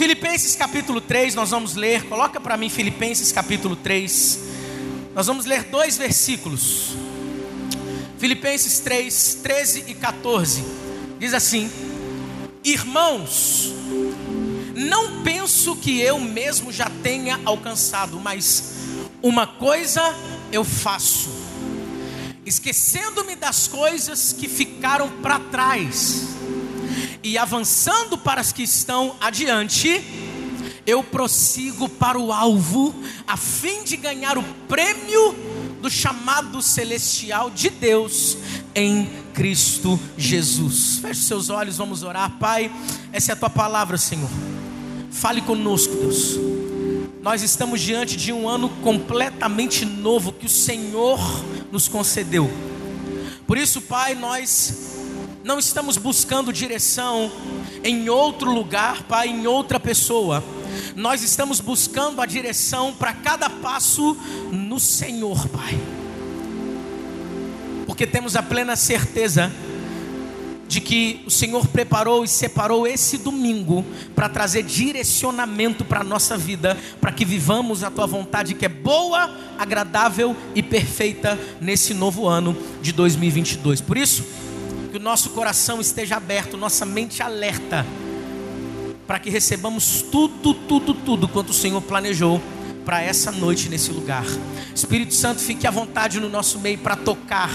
Filipenses capítulo 3, nós vamos ler, coloca para mim Filipenses capítulo 3. Nós vamos ler dois versículos. Filipenses 3, 13 e 14. Diz assim: Irmãos, não penso que eu mesmo já tenha alcançado, mas uma coisa eu faço, esquecendo-me das coisas que ficaram para trás e avançando para as que estão adiante, eu prossigo para o alvo, a fim de ganhar o prêmio do chamado celestial de Deus em Cristo Jesus. Feche seus olhos, vamos orar, Pai. Essa é a tua palavra, Senhor. Fale conosco, Deus. Nós estamos diante de um ano completamente novo que o Senhor nos concedeu. Por isso, Pai, nós não estamos buscando direção em outro lugar, Pai, em outra pessoa. Nós estamos buscando a direção para cada passo no Senhor, Pai. Porque temos a plena certeza de que o Senhor preparou e separou esse domingo para trazer direcionamento para a nossa vida, para que vivamos a tua vontade que é boa, agradável e perfeita nesse novo ano de 2022. Por isso, que o nosso coração esteja aberto, nossa mente alerta, para que recebamos tudo, tudo, tudo quanto o Senhor planejou para essa noite nesse lugar. Espírito Santo, fique à vontade no nosso meio para tocar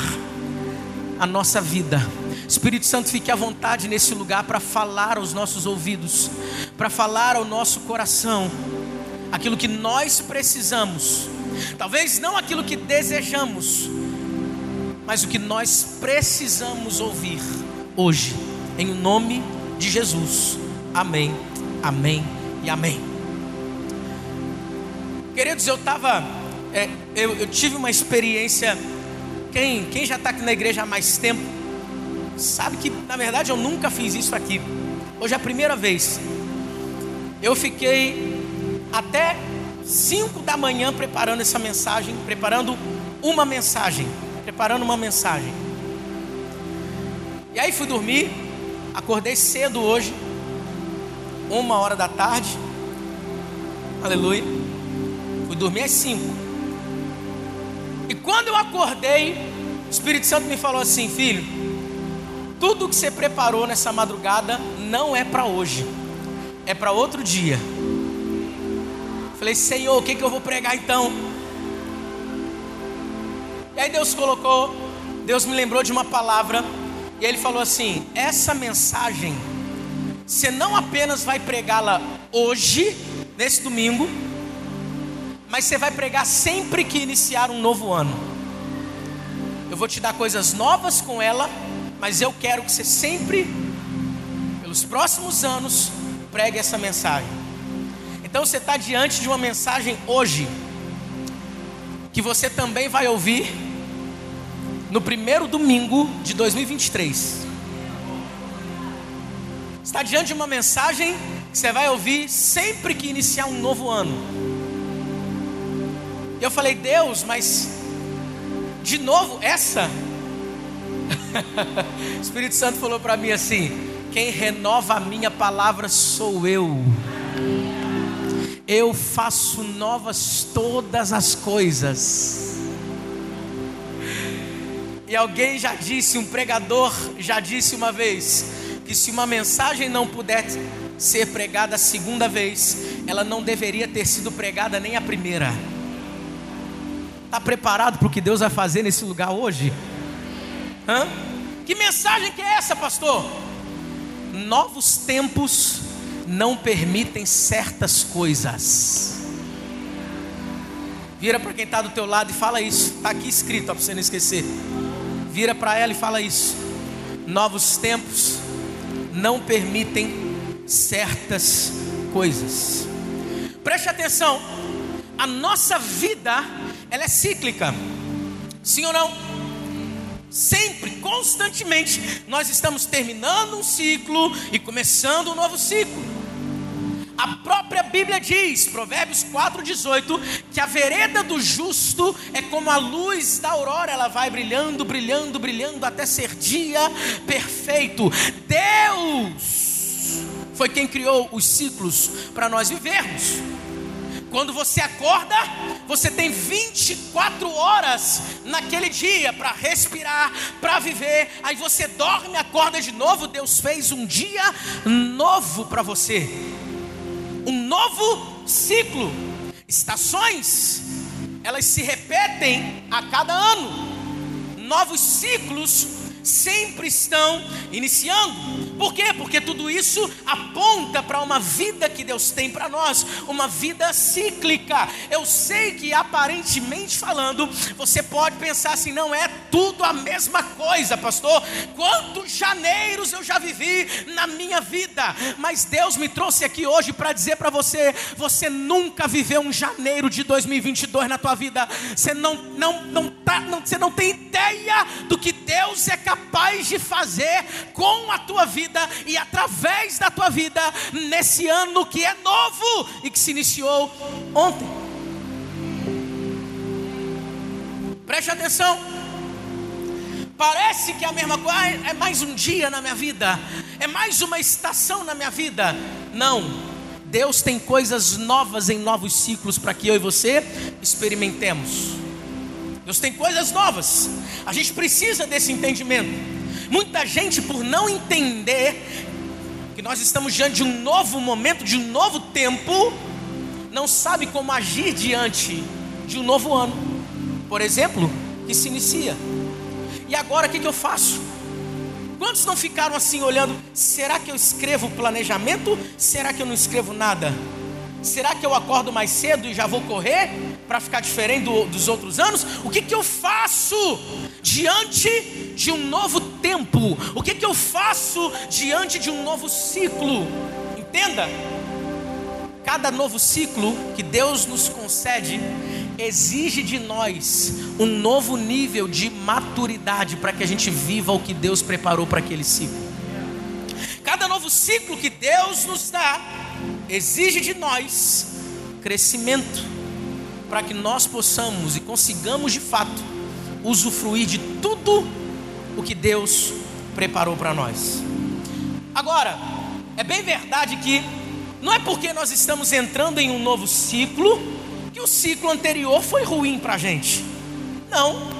a nossa vida. Espírito Santo, fique à vontade nesse lugar para falar aos nossos ouvidos, para falar ao nosso coração aquilo que nós precisamos. Talvez não aquilo que desejamos, mas o que nós precisamos ouvir hoje, em nome de Jesus. Amém, amém e amém. Queridos, eu estava, é, eu, eu, tive uma experiência. Quem, quem já está aqui na igreja há mais tempo, sabe que na verdade eu nunca fiz isso aqui. Hoje é a primeira vez. Eu fiquei até 5 da manhã preparando essa mensagem, preparando uma mensagem preparando uma mensagem. E aí fui dormir, acordei cedo hoje, uma hora da tarde. Aleluia. Fui dormir às cinco. E quando eu acordei, o Espírito Santo me falou assim, filho, tudo que você preparou nessa madrugada não é para hoje, é para outro dia. Falei, Senhor, o que, que eu vou pregar então? E aí Deus colocou, Deus me lembrou de uma palavra, e ele falou assim: essa mensagem, você não apenas vai pregá-la hoje, nesse domingo, mas você vai pregar sempre que iniciar um novo ano. Eu vou te dar coisas novas com ela, mas eu quero que você sempre, pelos próximos anos, pregue essa mensagem. Então você está diante de uma mensagem hoje, que você também vai ouvir no primeiro domingo de 2023. Está diante de uma mensagem que você vai ouvir sempre que iniciar um novo ano. Eu falei, Deus, mas de novo essa? o Espírito Santo falou para mim assim: quem renova a minha palavra sou eu. Eu faço novas todas as coisas. E alguém já disse, um pregador já disse uma vez, que se uma mensagem não puder ser pregada a segunda vez, ela não deveria ter sido pregada nem a primeira. Está preparado para o que Deus vai fazer nesse lugar hoje? Hã? Que mensagem que é essa, pastor? Novos tempos não permitem certas coisas. Vira para quem está do teu lado e fala isso. Está aqui escrito, para você não esquecer. Vira para ela e fala isso. Novos tempos não permitem certas coisas. Preste atenção. A nossa vida, ela é cíclica. Sim ou não? Sempre, constantemente, nós estamos terminando um ciclo e começando um novo ciclo. A própria Bíblia diz, Provérbios 4,18, que a vereda do justo é como a luz da aurora, ela vai brilhando, brilhando, brilhando até ser dia perfeito. Deus foi quem criou os ciclos para nós vivermos. Quando você acorda, você tem 24 horas naquele dia para respirar, para viver. Aí você dorme, acorda de novo. Deus fez um dia novo para você, um novo ciclo. Estações, elas se repetem a cada ano. Novos ciclos sempre estão iniciando. Por quê? Porque tudo isso aponta para uma vida que Deus tem para nós, uma vida cíclica. Eu sei que aparentemente falando, você pode pensar assim, não é tudo a mesma coisa, pastor. Quantos janeiros eu já vivi na minha vida, mas Deus me trouxe aqui hoje para dizer para você, você nunca viveu um janeiro de 2022 na tua vida. Você não não não tá, não, você não tem ideia do que Deus é capaz de fazer com a tua vida e através da tua vida nesse ano que é novo e que se iniciou ontem. Preste atenção. Parece que é a mesma coisa, é mais um dia na minha vida, é mais uma estação na minha vida. Não. Deus tem coisas novas em novos ciclos para que eu e você experimentemos. Deus tem coisas novas. A gente precisa desse entendimento. Muita gente, por não entender que nós estamos diante de um novo momento, de um novo tempo, não sabe como agir diante de um novo ano, por exemplo, que se inicia. E agora o que, que eu faço? Quantos não ficaram assim olhando? Será que eu escrevo planejamento? Será que eu não escrevo nada? Será que eu acordo mais cedo e já vou correr para ficar diferente do, dos outros anos? O que, que eu faço diante de um novo tempo? O que, que eu faço diante de um novo ciclo? Entenda, cada novo ciclo que Deus nos concede exige de nós um novo nível de maturidade para que a gente viva o que Deus preparou para aquele ciclo. Cada novo ciclo que Deus nos dá exige de nós crescimento, para que nós possamos e consigamos de fato usufruir de tudo o que Deus preparou para nós. Agora, é bem verdade que não é porque nós estamos entrando em um novo ciclo que o ciclo anterior foi ruim para a gente. Não.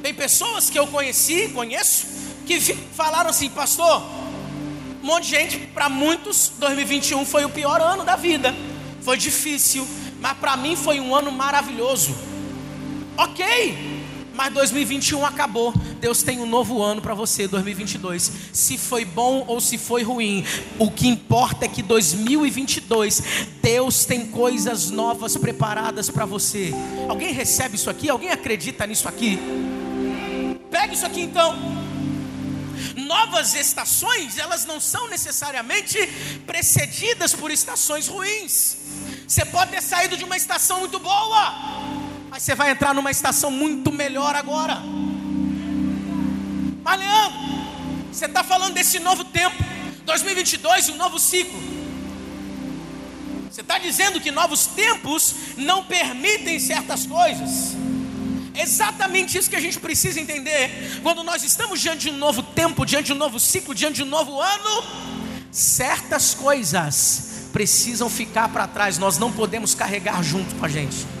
Tem pessoas que eu conheci, conheço, que falaram assim, pastor, um monte de gente, para muitos, 2021 foi o pior ano da vida. Foi difícil, mas para mim foi um ano maravilhoso. Ok, mas 2021 acabou. Deus tem um novo ano para você, 2022. Se foi bom ou se foi ruim, o que importa é que 2022 Deus tem coisas novas preparadas para você. Alguém recebe isso aqui? Alguém acredita nisso aqui? Pega isso aqui então novas estações, elas não são necessariamente precedidas por estações ruins. Você pode ter saído de uma estação muito boa, mas você vai entrar numa estação muito melhor agora. Mas você está falando desse novo tempo, 2022, um novo ciclo. Você está dizendo que novos tempos não permitem certas coisas. Exatamente isso que a gente precisa entender. Quando nós estamos diante de um novo tempo, diante de um novo ciclo, diante de um novo ano, certas coisas precisam ficar para trás, nós não podemos carregar junto com a gente.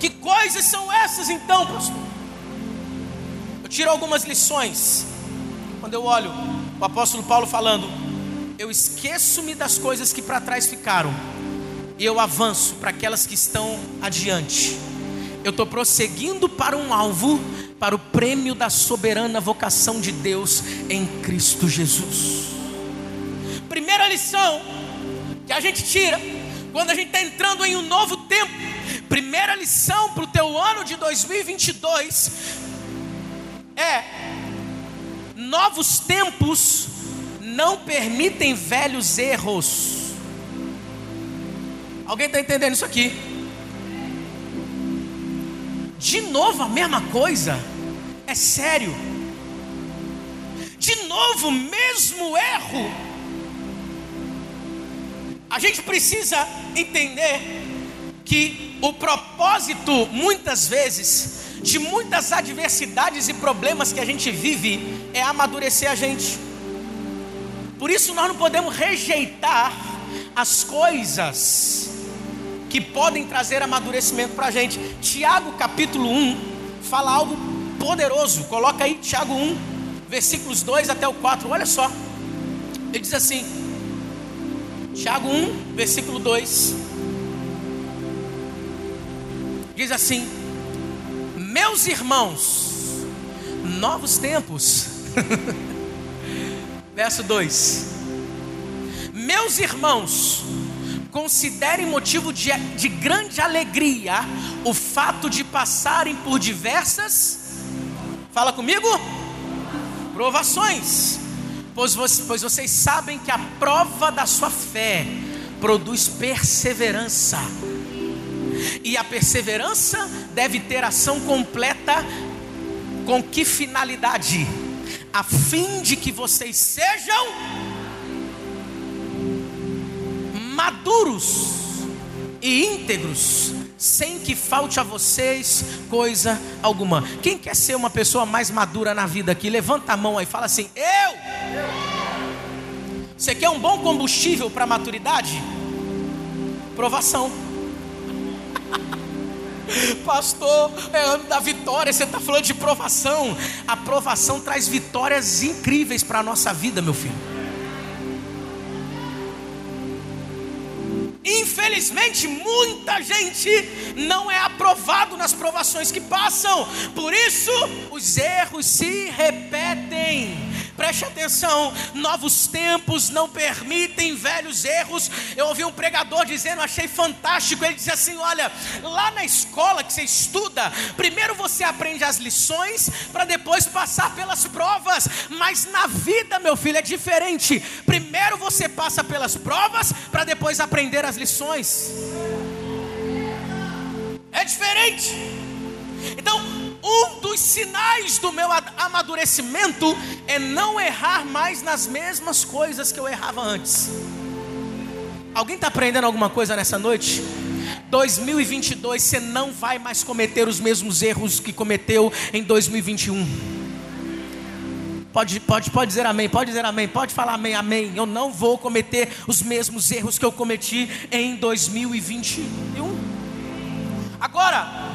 Que coisas são essas então, pastor? Eu tiro algumas lições. Quando eu olho o apóstolo Paulo falando, eu esqueço-me das coisas que para trás ficaram, e eu avanço para aquelas que estão adiante eu estou prosseguindo para um alvo, para o prêmio da soberana vocação de Deus em Cristo Jesus. Primeira lição que a gente tira quando a gente está entrando em um novo tempo. Primeira lição para o teu ano de 2022 é: novos tempos não permitem velhos erros. Alguém está entendendo isso aqui? De novo a mesma coisa? É sério? De novo, mesmo erro? A gente precisa entender que o propósito, muitas vezes, de muitas adversidades e problemas que a gente vive, é amadurecer a gente. Por isso nós não podemos rejeitar as coisas que podem trazer amadurecimento para a gente. Tiago capítulo 1 fala algo poderoso. Coloca aí Tiago 1, versículos 2 até o 4. Olha só. Ele diz assim: Tiago 1, versículo 2. Diz assim: Meus irmãos, novos tempos. Verso 2: Meus irmãos, considerem motivo de, de grande alegria o fato de passarem por diversas, fala comigo, provações, pois, pois vocês sabem que a prova da sua fé produz perseverança, e a perseverança deve ter ação completa, com que finalidade? A fim de que vocês sejam maduros e íntegros, sem que falte a vocês coisa alguma. Quem quer ser uma pessoa mais madura na vida aqui? Levanta a mão aí e fala assim: Eu. Você quer um bom combustível para maturidade? Provação. Pastor, é ano da vitória, você está falando de provação. A provação traz vitórias incríveis para a nossa vida, meu filho. Infelizmente, muita gente não é aprovado nas provações que passam, por isso os erros se repetem. Preste atenção, novos tempos não permitem velhos erros. Eu ouvi um pregador dizendo, achei fantástico. Ele disse assim: Olha, lá na escola que você estuda, primeiro você aprende as lições para depois passar pelas provas. Mas na vida, meu filho, é diferente. Primeiro você passa pelas provas para depois aprender as lições. É diferente. Então, um dos sinais do meu amadurecimento é não errar mais nas mesmas coisas que eu errava antes. Alguém está aprendendo alguma coisa nessa noite? 2022 você não vai mais cometer os mesmos erros que cometeu em 2021. Pode, pode, pode dizer amém, pode dizer amém, pode falar amém, amém. Eu não vou cometer os mesmos erros que eu cometi em 2021. Agora,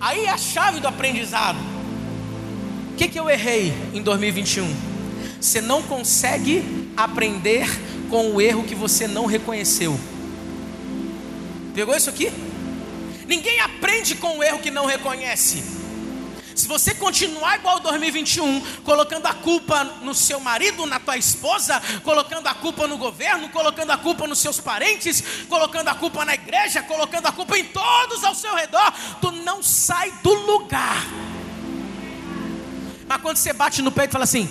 Aí é a chave do aprendizado. O que, que eu errei em 2021? Você não consegue aprender com o erro que você não reconheceu. Pegou isso aqui? Ninguém aprende com o erro que não reconhece. Se você continuar igual 2021, colocando a culpa no seu marido, na tua esposa, colocando a culpa no governo, colocando a culpa nos seus parentes, colocando a culpa na igreja, colocando a culpa em todos ao seu redor, tu não sai do lugar. Mas quando você bate no peito e fala assim: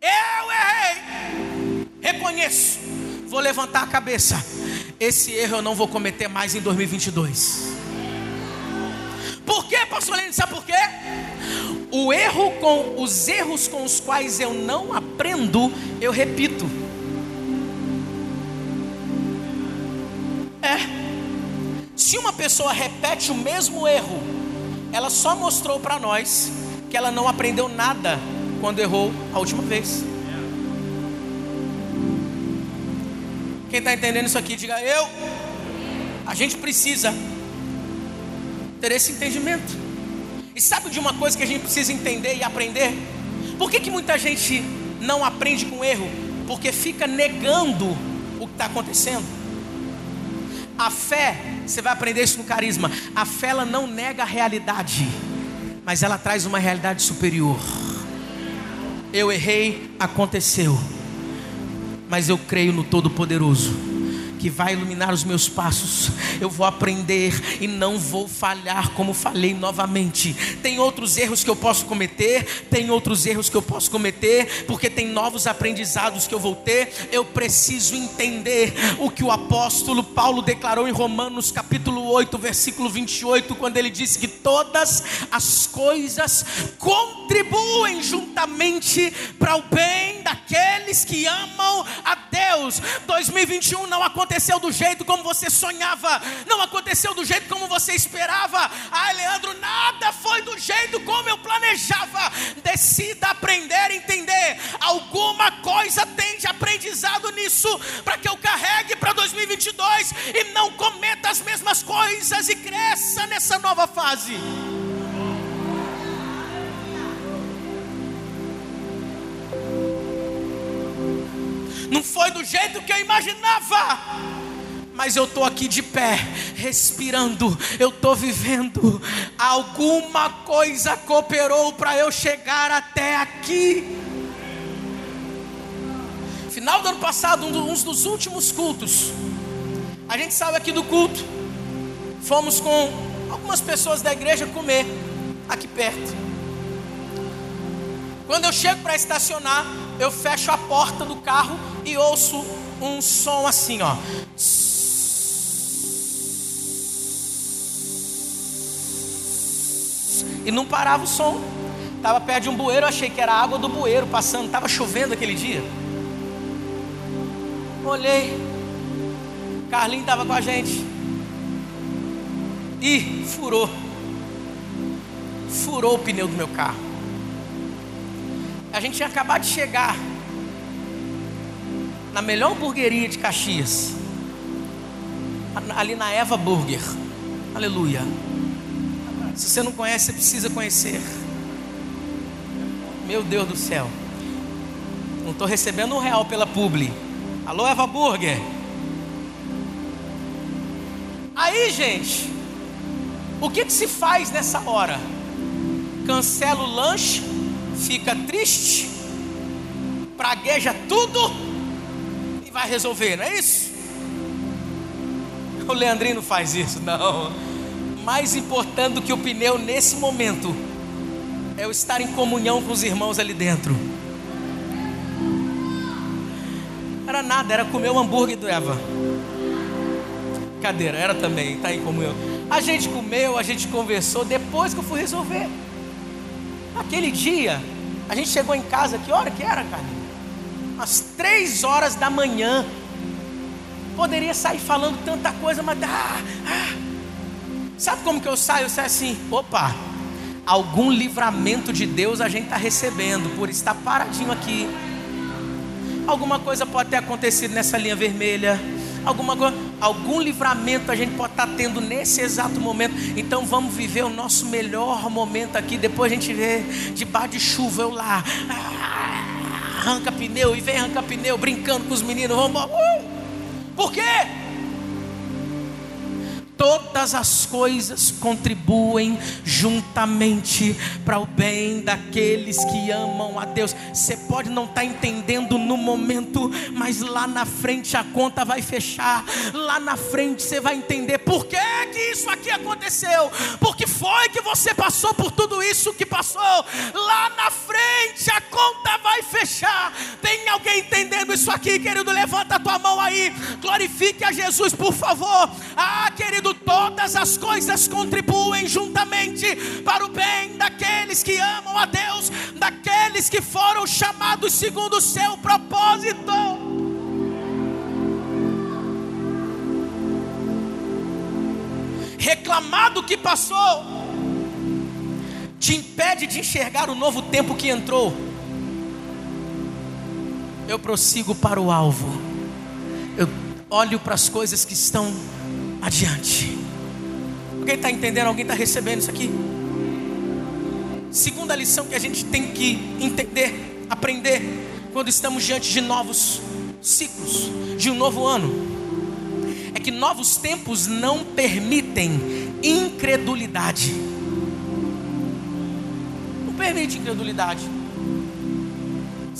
Eu errei, reconheço, vou levantar a cabeça. Esse erro eu não vou cometer mais em 2022. Por quê, pastor Lênin? Sabe por quê? O erro com os erros com os quais eu não aprendo, eu repito. É. Se uma pessoa repete o mesmo erro, ela só mostrou para nós que ela não aprendeu nada quando errou a última vez. Quem está entendendo isso aqui, diga eu. A gente precisa ter esse entendimento. E sabe de uma coisa que a gente precisa entender e aprender? Por que, que muita gente não aprende com erro? Porque fica negando o que está acontecendo. A fé, você vai aprender isso no carisma. A fé ela não nega a realidade, mas ela traz uma realidade superior. Eu errei, aconteceu, mas eu creio no Todo-Poderoso que vai iluminar os meus passos. Eu vou aprender e não vou falhar, como falei novamente. Tem outros erros que eu posso cometer, tem outros erros que eu posso cometer, porque tem novos aprendizados que eu vou ter. Eu preciso entender o que o apóstolo Paulo declarou em Romanos capítulo 8, versículo 28, quando ele disse que todas as coisas contribuem juntamente para o bem daqueles que amam a Deus Deus. 2021 não aconteceu do jeito como você sonhava, não aconteceu do jeito como você esperava. Ah, Leandro, nada foi do jeito como eu planejava. Decida aprender, entender. Alguma coisa tem de aprendizado nisso para que eu carregue para 2022 e não cometa as mesmas coisas e cresça nessa nova fase. Não foi do jeito que eu imaginava. Mas eu estou aqui de pé, respirando, eu estou vivendo. Alguma coisa cooperou para eu chegar até aqui. Final do ano passado, um dos últimos cultos, a gente saiu aqui do culto, fomos com algumas pessoas da igreja comer aqui perto. Quando eu chego para estacionar, eu fecho a porta do carro e ouço um som assim, ó. E não parava o som. Estava perto de um bueiro, achei que era água do bueiro passando. Estava chovendo aquele dia. Olhei. Carlinho estava com a gente. E furou. Furou o pneu do meu carro. A gente tinha acabado de chegar na melhor hamburgueria de Caxias, ali na Eva Burger. Aleluia. Se você não conhece, você precisa conhecer. Meu Deus do céu. Não estou recebendo um real pela publi. Alô, Eva Burger. Aí, gente, o que, que se faz nessa hora? Cancela o lanche fica triste, pragueja tudo vai resolver, não é isso? O Leandrinho não faz isso, não. Mais importante do que o pneu nesse momento é eu estar em comunhão com os irmãos ali dentro. Era nada, era comer o hambúrguer do Eva. Cadeira, era também, tá em comunhão. A gente comeu, a gente conversou, depois que eu fui resolver. Aquele dia, a gente chegou em casa, que hora que era, cara? Às três horas da manhã. Poderia sair falando tanta coisa, mas. Ah, ah. Sabe como que eu saio? Eu saio assim: opa, algum livramento de Deus a gente está recebendo por estar paradinho aqui. Alguma coisa pode ter acontecido nessa linha vermelha alguma algum livramento a gente pode estar tá tendo nesse exato momento. Então vamos viver o nosso melhor momento aqui. Depois a gente vê debaixo de chuva eu lá, ah, arranca pneu e vem arrancar pneu, brincando com os meninos. Vamos, uh! por quê? todas as coisas contribuem juntamente para o bem daqueles que amam a Deus. Você pode não estar tá entendendo no momento, mas lá na frente a conta vai fechar. Lá na frente você vai entender por que, que isso aqui aconteceu, porque foi que você passou por tudo isso que passou. Lá na frente isso aqui, querido? Levanta a tua mão aí, glorifique a Jesus, por favor. Ah, querido todas as coisas contribuem juntamente para o bem daqueles que amam a Deus, daqueles que foram chamados segundo o seu propósito. Reclamar do que passou te impede de enxergar o novo tempo que entrou. Eu prossigo para o alvo. Eu olho para as coisas que estão adiante. Alguém está entendendo? Alguém está recebendo isso aqui? Segunda lição que a gente tem que entender, aprender, quando estamos diante de novos ciclos, de um novo ano, é que novos tempos não permitem incredulidade. Não permite incredulidade.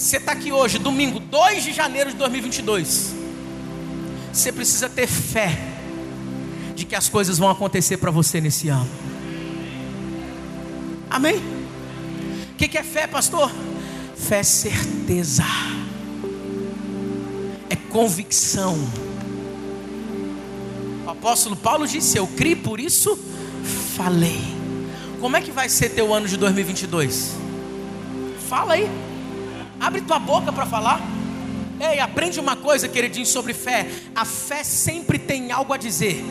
Você está aqui hoje, domingo 2 de janeiro de 2022. Você precisa ter fé de que as coisas vão acontecer para você nesse ano. Amém? O que, que é fé, pastor? Fé é certeza, é convicção. O apóstolo Paulo disse: Eu criei, por isso falei. Como é que vai ser teu ano de 2022? Fala aí, abre tua boca para falar. Ei, aprende uma coisa, queridinho, sobre fé. A fé sempre tem algo a dizer.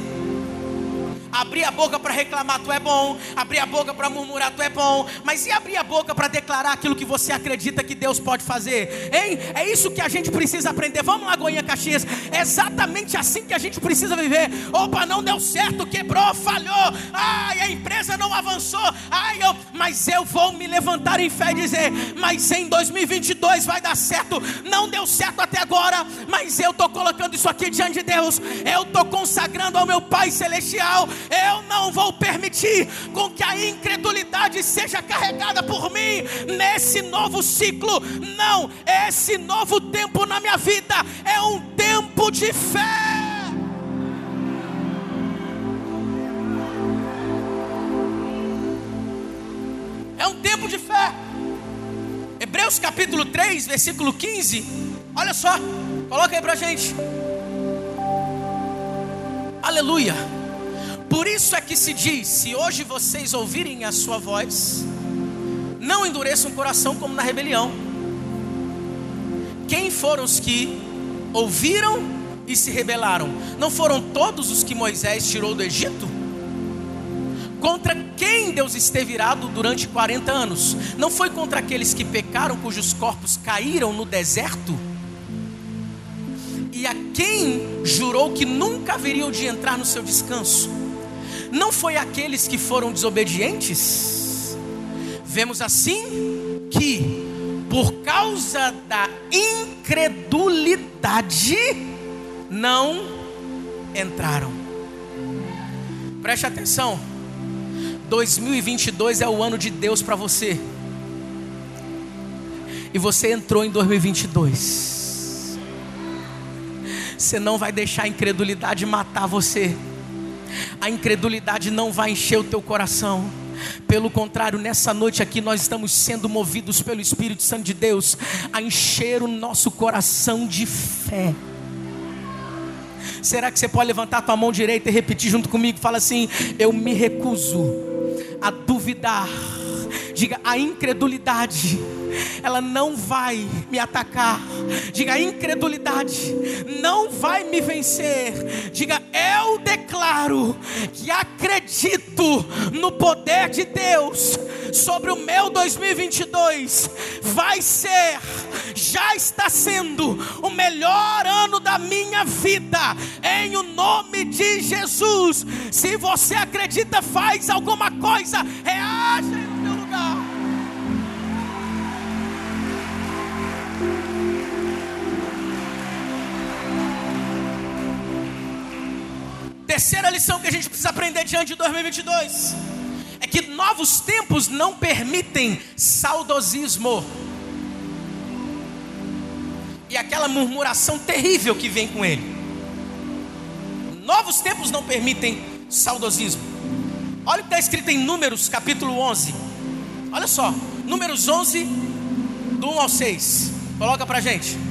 Abrir a boca para reclamar, tu é bom. Abrir a boca para murmurar, tu é bom. Mas e abrir a boca para declarar aquilo que você acredita que Deus pode fazer? Hein? É isso que a gente precisa aprender. Vamos lá, Goiânia Caxias. É exatamente assim que a gente precisa viver. Opa, não deu certo, quebrou, falhou. Ai, a empresa não avançou. Ai, eu... mas eu vou me levantar em fé e dizer: Mas em 2022 vai dar certo. Não deu certo até agora, mas eu estou colocando isso aqui diante de Deus. Eu estou consagrando ao meu Pai Celestial eu não vou permitir com que a incredulidade seja carregada por mim nesse novo ciclo. Não, esse novo tempo na minha vida é um tempo de fé. É um tempo de fé. Hebreus capítulo 3, versículo 15. Olha só, coloca aí pra gente. Aleluia. Por isso é que se diz: se hoje vocês ouvirem a sua voz, não endureçam o coração como na rebelião. Quem foram os que ouviram e se rebelaram? Não foram todos os que Moisés tirou do Egito? Contra quem Deus esteve irado durante 40 anos? Não foi contra aqueles que pecaram, cujos corpos caíram no deserto? E a quem jurou que nunca haveriam de entrar no seu descanso? Não foi aqueles que foram desobedientes? Vemos assim que, por causa da incredulidade, não entraram. Preste atenção, 2022 é o ano de Deus para você, e você entrou em 2022. Você não vai deixar a incredulidade matar você a incredulidade não vai encher o teu coração. Pelo contrário, nessa noite aqui nós estamos sendo movidos pelo Espírito Santo de Deus a encher o nosso coração de fé. Será que você pode levantar tua mão direita e repetir junto comigo? Fala assim: Eu me recuso a duvidar. Diga a incredulidade ela não vai me atacar. Diga, a incredulidade não vai me vencer. Diga, eu declaro que acredito no poder de Deus sobre o meu 2022. Vai ser, já está sendo o melhor ano da minha vida, em o nome de Jesus. Se você acredita, faz alguma coisa, reage. Terceira lição que a gente precisa aprender diante de 2022 é que novos tempos não permitem saudosismo e aquela murmuração terrível que vem com ele. Novos tempos não permitem saudosismo. Olha o que está escrito em Números capítulo 11. Olha só, Números 11, do 1 ao 6. Coloca para gente.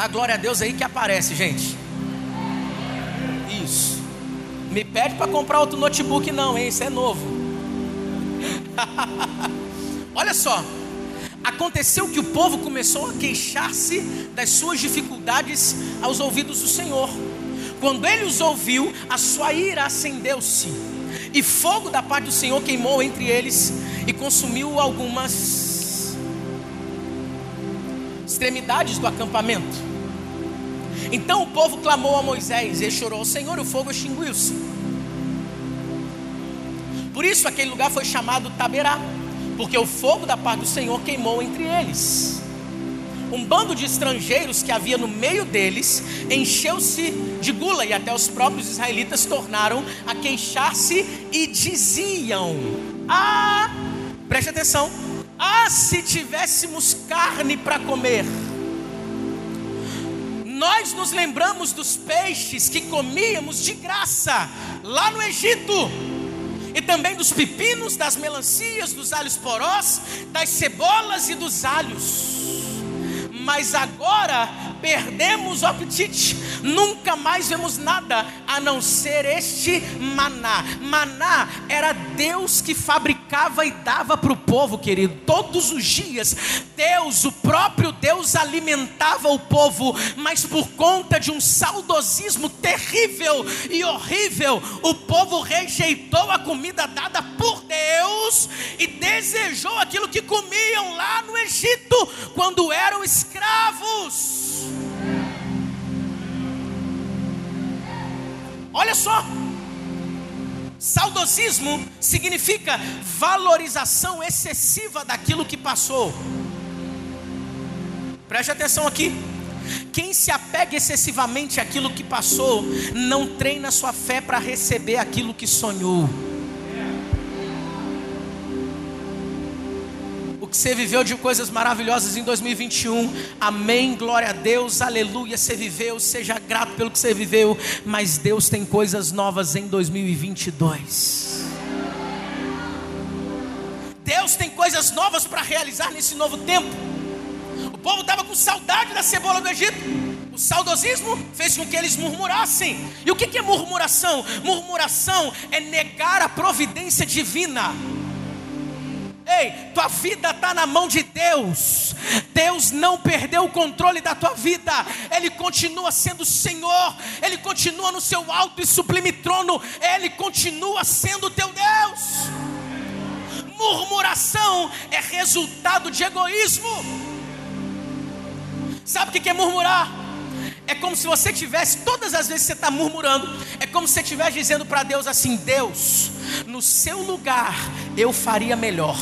Dá glória a Deus aí que aparece, gente. Isso. Me pede para comprar outro notebook, não, hein? Isso é novo. Olha só. Aconteceu que o povo começou a queixar-se das suas dificuldades aos ouvidos do Senhor. Quando ele os ouviu, a sua ira acendeu-se, e fogo da parte do Senhor queimou entre eles e consumiu algumas extremidades do acampamento. Então o povo clamou a Moisés e chorou ao Senhor, o fogo extinguiu-se. Por isso aquele lugar foi chamado Taberá, porque o fogo da parte do Senhor queimou entre eles. Um bando de estrangeiros que havia no meio deles encheu-se de gula, e até os próprios israelitas tornaram a queixar-se e diziam: Ah, preste atenção, ah, se tivéssemos carne para comer nós nos lembramos dos peixes que comíamos de graça lá no Egito, e também dos pepinos, das melancias, dos alhos porós, das cebolas e dos alhos. mas agora perdemos o apetite, nunca mais vemos nada a não ser este maná. Maná era Deus que fabricava e dava para o povo, querido, todos os dias. Deus, o próprio Deus, alimentava o povo, mas por conta de um saudosismo terrível e horrível, o povo rejeitou a comida dada por Deus e desejou aquilo que comiam lá no Egito, quando eram escravos. Olha só, saudosismo significa valorização excessiva daquilo que passou. Preste atenção aqui. Quem se apega excessivamente àquilo que passou, não treina sua fé para receber aquilo que sonhou. Que você viveu de coisas maravilhosas em 2021. Amém, glória a Deus, aleluia. Você viveu, seja grato pelo que você viveu, mas Deus tem coisas novas em 2022. Deus tem coisas novas para realizar nesse novo tempo. O povo estava com saudade da cebola do Egito. O saudosismo fez com que eles murmurassem. E o que é murmuração? Murmuração é negar a providência divina. Ei, tua vida está na mão de Deus. Deus não perdeu o controle da tua vida. Ele continua sendo Senhor. Ele continua no seu alto e sublime trono. Ele continua sendo teu Deus. Murmuração é resultado de egoísmo. Sabe o que é murmurar? É como se você tivesse, todas as vezes que você está murmurando, é como se você estivesse dizendo para Deus assim: Deus, no seu lugar eu faria melhor.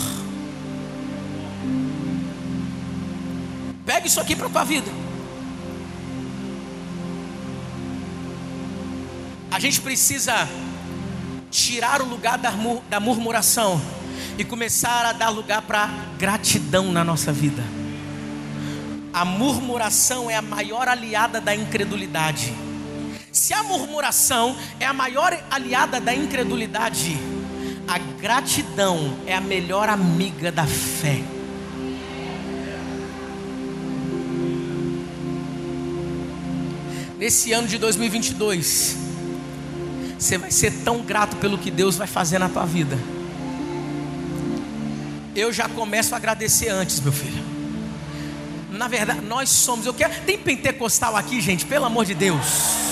Pega isso aqui para a tua vida. A gente precisa tirar o lugar da, murmuração e começar a dar lugar para gratidão na nossa vida. A murmuração é a maior aliada da incredulidade. Se a murmuração é a maior aliada da incredulidade, a gratidão é a melhor amiga da fé. Nesse ano de 2022, você vai ser tão grato pelo que Deus vai fazer na tua vida. Eu já começo a agradecer antes, meu filho na verdade, nós somos. Eu quero. Tem pentecostal aqui, gente, pelo amor de Deus.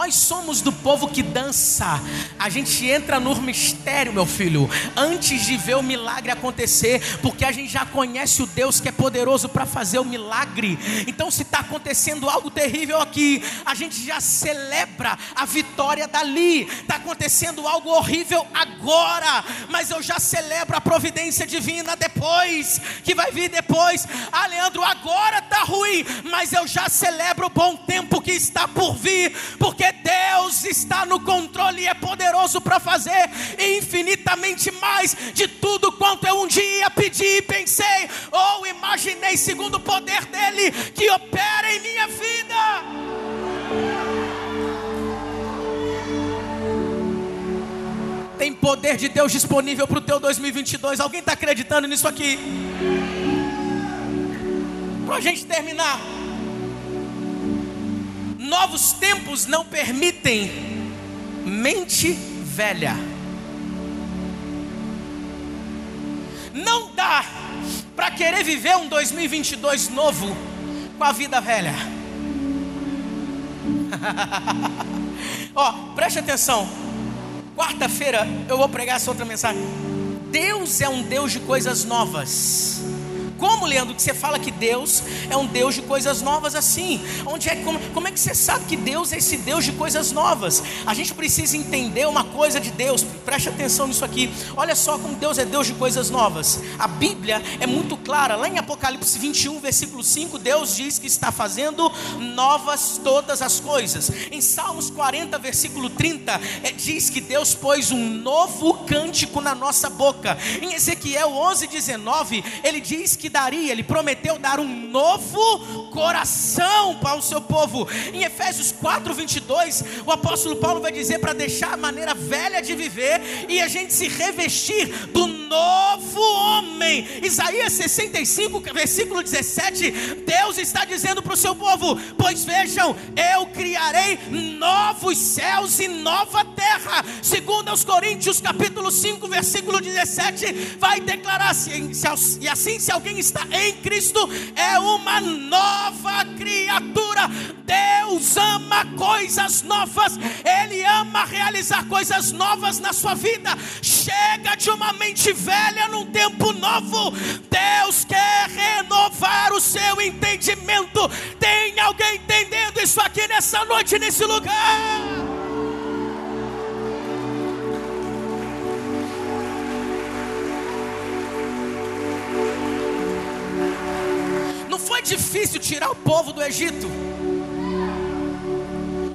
Nós somos do povo que dança. A gente entra no mistério, meu filho, antes de ver o milagre acontecer, porque a gente já conhece o Deus que é poderoso para fazer o milagre. Então, se está acontecendo algo terrível aqui, a gente já celebra a vitória dali. Está acontecendo algo horrível agora, mas eu já celebro a providência divina depois, que vai vir depois. Ah, Leandro, agora está ruim, mas eu já celebro o bom tempo que está por vir porque Deus está no controle e é poderoso para fazer infinitamente mais de tudo quanto eu um dia pedi pensei ou imaginei, segundo o poder dele que opera em minha vida. Tem poder de Deus disponível para o teu 2022. Alguém está acreditando nisso aqui? Para a gente terminar. Novos tempos não permitem mente velha. Não dá para querer viver um 2022 novo com a vida velha. Ó, oh, preste atenção. Quarta-feira eu vou pregar essa outra mensagem. Deus é um Deus de coisas novas. Como, Leandro, que você fala que Deus é um Deus de coisas novas assim? Onde é, como, como é que você sabe que Deus é esse Deus de coisas novas? A gente precisa entender uma coisa de Deus, preste atenção nisso aqui. Olha só como Deus é Deus de coisas novas. A Bíblia é muito clara, lá em Apocalipse 21, versículo 5, Deus diz que está fazendo novas todas as coisas. Em Salmos 40, versículo 30, é, diz que Deus pôs um novo cântico na nossa boca. Em Ezequiel 11, 19, ele diz que daria, ele prometeu dar um novo coração para o seu povo. Em Efésios 4, 22, o apóstolo Paulo vai dizer para deixar a maneira velha de viver e a gente se revestir do novo homem. Isaías 65, versículo 17. Deus está dizendo para o seu povo: Pois vejam, eu criarei novos céus e nova terra. Segundo aos Coríntios, capítulo 5, versículo 17, vai declarar: assim, E assim, se alguém está em Cristo, é uma nova criatura. Deus ama coisas novas, Ele ama realizar coisas novas na sua vida. Chega de uma mente velha num tempo novo. Deus quer renovar o seu entendimento. Tem alguém entendendo isso aqui nessa noite, nesse lugar? Foi difícil tirar o povo do Egito.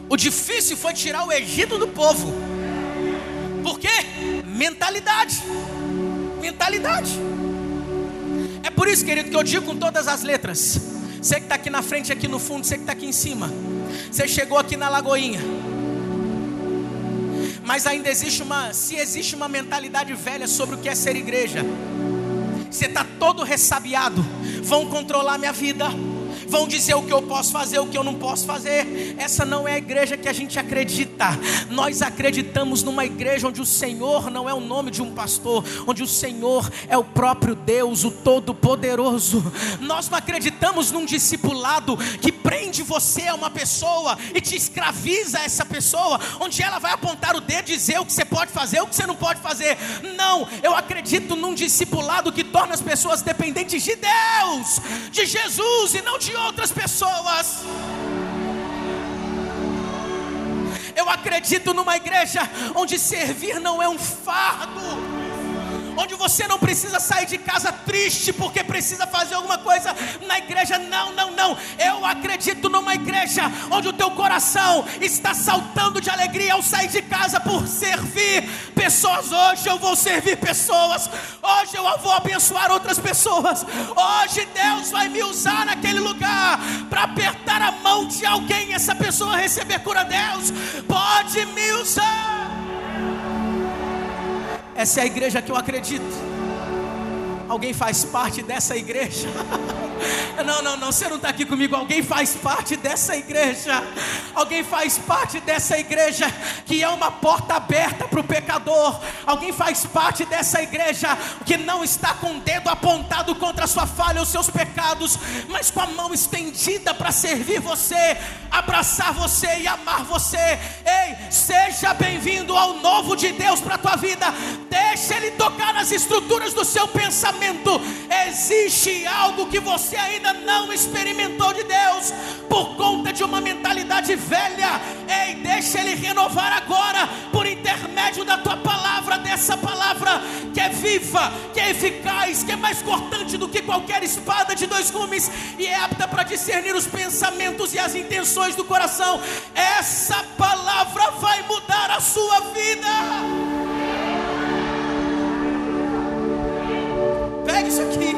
O difícil foi tirar o Egito do povo. Por quê? Mentalidade. Mentalidade. É por isso, querido, que eu digo com todas as letras. Você que está aqui na frente, aqui no fundo, você que está aqui em cima. Você chegou aqui na Lagoinha. Mas ainda existe uma, se existe uma mentalidade velha sobre o que é ser igreja. Você está todo ressabiado. Vão controlar minha vida vão dizer o que eu posso fazer, o que eu não posso fazer. Essa não é a igreja que a gente acredita. Nós acreditamos numa igreja onde o Senhor não é o nome de um pastor, onde o Senhor é o próprio Deus, o Todo-Poderoso. Nós não acreditamos num discipulado que prende você a uma pessoa e te escraviza essa pessoa, onde ela vai apontar o dedo e dizer o que você pode fazer, o que você não pode fazer. Não, eu acredito num discipulado que torna as pessoas dependentes de Deus, de Jesus e não de outras pessoas. Eu acredito numa igreja onde servir não é um fardo onde você não precisa sair de casa triste porque precisa fazer alguma coisa na igreja. Não, não, não. Eu acredito numa igreja onde o teu coração está saltando de alegria ao sair de casa por servir pessoas. Hoje eu vou servir pessoas. Hoje eu vou abençoar outras pessoas. Hoje Deus vai me usar naquele lugar para apertar a mão de alguém essa pessoa receber cura. Deus pode me usar. Essa é a igreja que eu acredito. Alguém faz parte dessa igreja? Não, não, não, você não está aqui comigo. Alguém faz parte dessa igreja. Alguém faz parte dessa igreja que é uma porta aberta para o pecador. Alguém faz parte dessa igreja que não está com o dedo apontado contra a sua falha, os seus pecados, mas com a mão estendida para servir você, abraçar você e amar você. Ei, seja bem-vindo ao novo de Deus para a tua vida. Deixa Ele tocar nas estruturas do seu pensamento existe algo que você ainda não experimentou de Deus, por conta de uma mentalidade velha. Ei, deixa Ele renovar agora, por intermédio da tua palavra, dessa palavra que é viva, que é eficaz, que é mais cortante do que qualquer espada de dois gumes e é apta para discernir os pensamentos e as intenções do coração. Essa palavra vai mudar a sua vida. Pega isso aqui.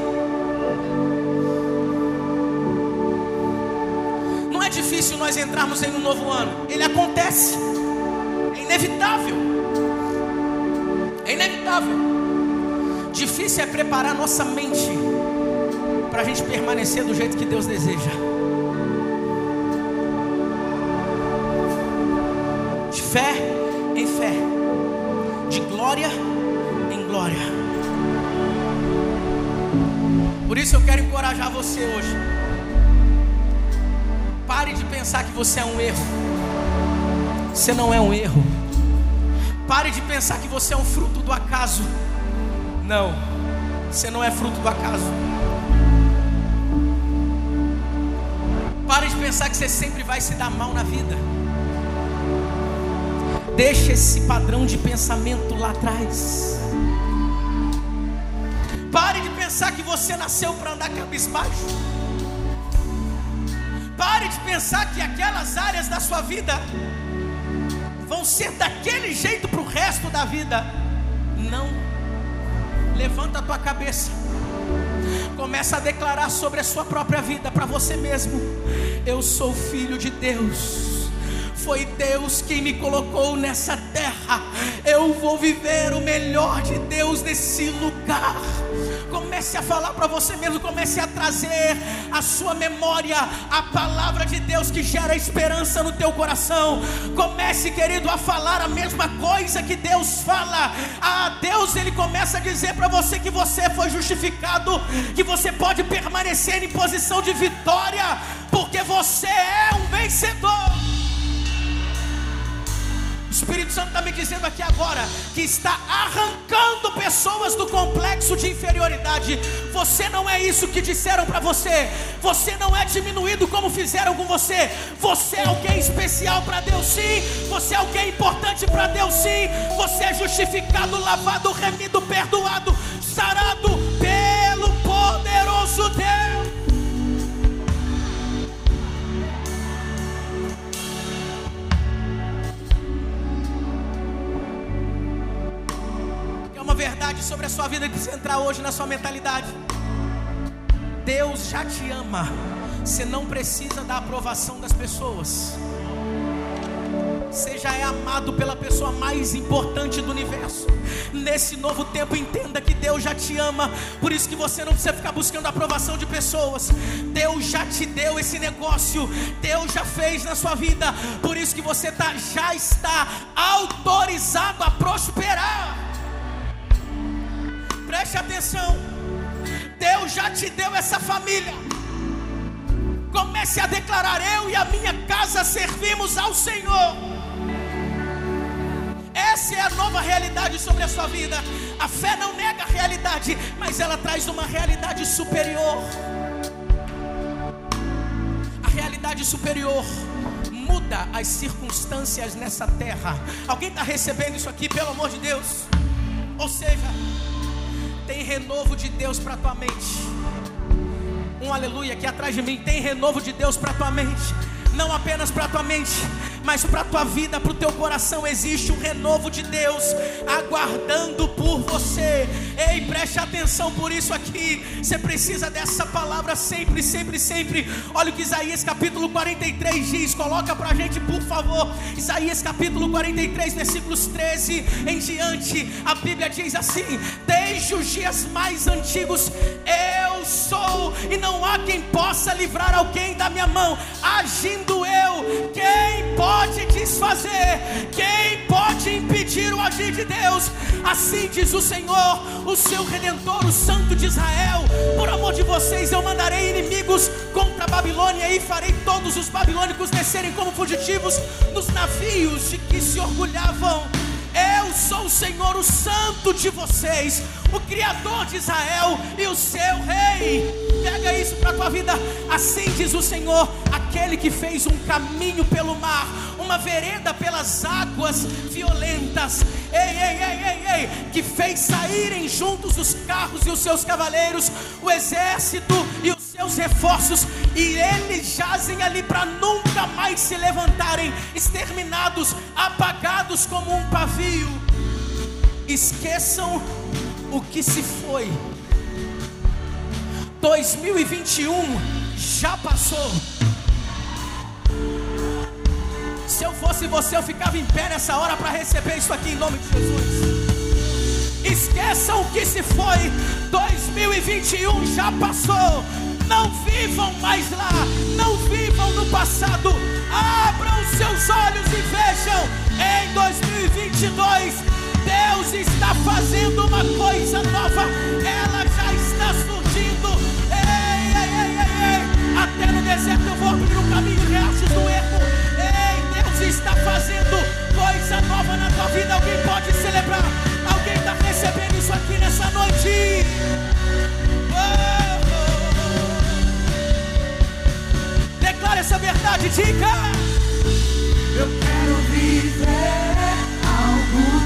Não é difícil nós entrarmos em um novo ano. Ele acontece. É inevitável. É inevitável. Difícil é preparar nossa mente para a gente permanecer do jeito que Deus deseja. De fé em fé, de glória em glória. Por isso eu quero encorajar você hoje. Pare de pensar que você é um erro. Você não é um erro. Pare de pensar que você é um fruto do acaso. Não, você não é fruto do acaso. Pare de pensar que você sempre vai se dar mal na vida. Deixe esse padrão de pensamento lá atrás. Pensar que você nasceu para andar cabisbaixo. Pare de pensar que aquelas áreas da sua vida vão ser daquele jeito para o resto da vida. Não. Levanta a tua cabeça. Começa a declarar sobre a sua própria vida para você mesmo. Eu sou filho de Deus. Foi Deus quem me colocou nessa terra. Eu vou viver o melhor de Deus nesse lugar. Comece a falar para você mesmo, comece a trazer a sua memória a palavra de Deus que gera esperança no teu coração. Comece, querido, a falar a mesma coisa que Deus fala. Ah, Deus ele começa a dizer para você que você foi justificado, que você pode permanecer em posição de vitória, porque você é um vencedor. Espírito Santo está me dizendo aqui agora que está arrancando pessoas do complexo de inferioridade. Você não é isso que disseram para você. Você não é diminuído como fizeram com você. Você é alguém especial para Deus, sim. Você é alguém importante para Deus, sim. Você é justificado, lavado, remido, perdoado, sarado sobre a sua vida que precisa entrar hoje na sua mentalidade. Deus já te ama. Você não precisa da aprovação das pessoas. Você já é amado pela pessoa mais importante do universo. Nesse novo tempo, entenda que Deus já te ama. Por isso que você não precisa ficar buscando a aprovação de pessoas. Deus já te deu esse negócio. Deus já fez na sua vida. Por isso que você tá, já está autorizado a prosperar. Preste atenção. Deus já te deu essa família. Comece a declarar: Eu e a minha casa servimos ao Senhor. Essa é a nova realidade sobre a sua vida. A fé não nega a realidade, mas ela traz uma realidade superior. A realidade superior muda as circunstâncias nessa terra. Alguém está recebendo isso aqui, pelo amor de Deus? Ou seja, tem renovo de Deus para tua mente. Um aleluia aqui atrás de mim. Tem renovo de Deus para tua mente. Não apenas para tua mente, mas para a tua vida, para o teu coração existe um renovo de Deus aguardando por você. Ei, preste atenção por isso aqui. Você precisa dessa palavra sempre, sempre, sempre. Olha o que Isaías capítulo 43 diz. Coloca para a gente, por favor. Isaías capítulo 43, versículos 13 em diante. A Bíblia diz assim: Desde os dias mais antigos, eu sou, e não há quem possa livrar alguém da minha mão. Agindo eu, quem pode? desfazer? Quem pode impedir o agir de Deus? Assim diz o Senhor, o seu redentor, o Santo de Israel. Por amor de vocês, eu mandarei inimigos contra a Babilônia e farei todos os babilônicos descerem como fugitivos nos navios de que se orgulhavam. Sou o Senhor, o Santo de vocês, o Criador de Israel e o seu Rei. Pega isso para a tua vida. Assim diz o Senhor, aquele que fez um caminho pelo mar, uma vereda pelas águas violentas. Ei, ei, ei, ei, ei, que fez saírem juntos os carros e os seus cavaleiros, o exército e os seus reforços, e eles jazem ali para nunca mais se levantarem, exterminados, apagados como um pavio. Esqueçam o que se foi 2021 já passou. Se eu fosse você, eu ficava em pé nessa hora para receber isso aqui em nome de Jesus. Esqueçam o que se foi. 2021 já passou. Não vivam mais lá. Não vivam no passado. Abram seus olhos e vejam. Em 2022, Deus está fazendo uma coisa nova. Ela já está surgindo até no deserto eu vou abrir um caminho riachos do erro. Ei, Deus está fazendo coisa nova na tua vida. Alguém pode celebrar. Alguém está recebendo isso aqui nessa noite. Oh. Declare essa verdade, diga. Eu quero viver algo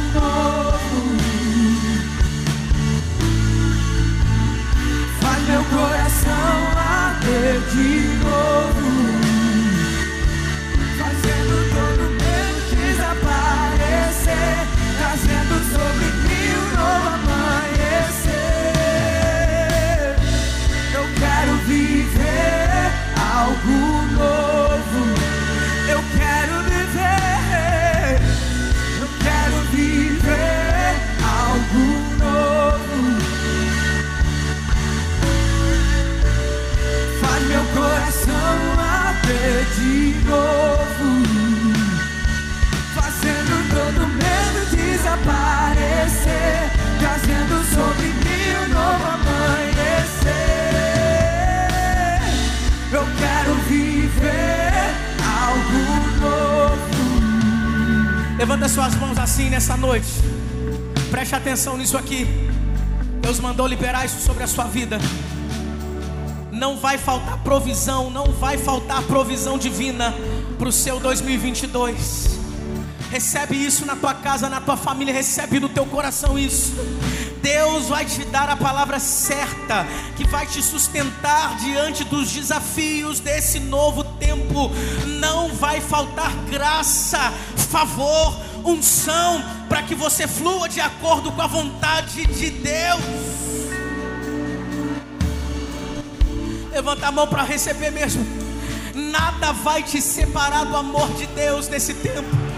sobre Levanta suas mãos assim nessa noite. Preste atenção nisso aqui. Deus mandou liberar isso sobre a sua vida. Não vai faltar provisão, não vai faltar provisão divina para o seu 2022. Recebe isso na tua casa, na tua família, recebe no teu coração isso. Deus vai te dar a palavra certa, que vai te sustentar diante dos desafios desse novo tempo. Não vai faltar graça, favor, unção, para que você flua de acordo com a vontade de Deus. Levanta a mão para receber mesmo. Nada vai te separar do amor de Deus nesse tempo.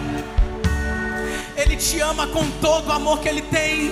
Ele te ama com todo o amor que Ele tem.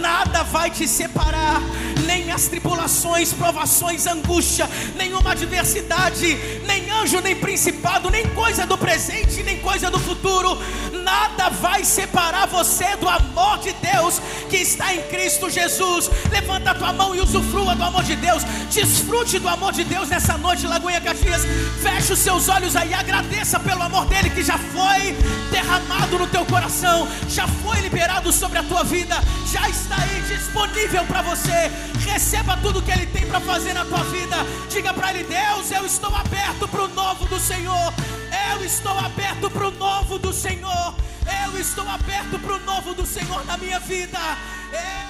Nada vai te separar, nem as tribulações, provações, angústia, nenhuma adversidade, nem anjo, nem principado, nem coisa do presente, nem coisa do futuro. Nada vai separar você do amor de Deus que está em Cristo Jesus. Levanta a tua mão e usufrua do amor de Deus. Desfrute do amor de Deus nessa noite, Lagoinha Caxias. Feche os seus olhos aí, agradeça pelo amor dele que já foi derramado no teu coração, já foi liberado sobre a tua vida, já está aí disponível para você. Receba tudo que ele tem para fazer na tua vida. Diga para ele: Deus, eu estou aberto para o novo do Senhor. Eu estou aberto para o novo do Senhor. Eu estou aberto para o novo do Senhor na minha vida. Eu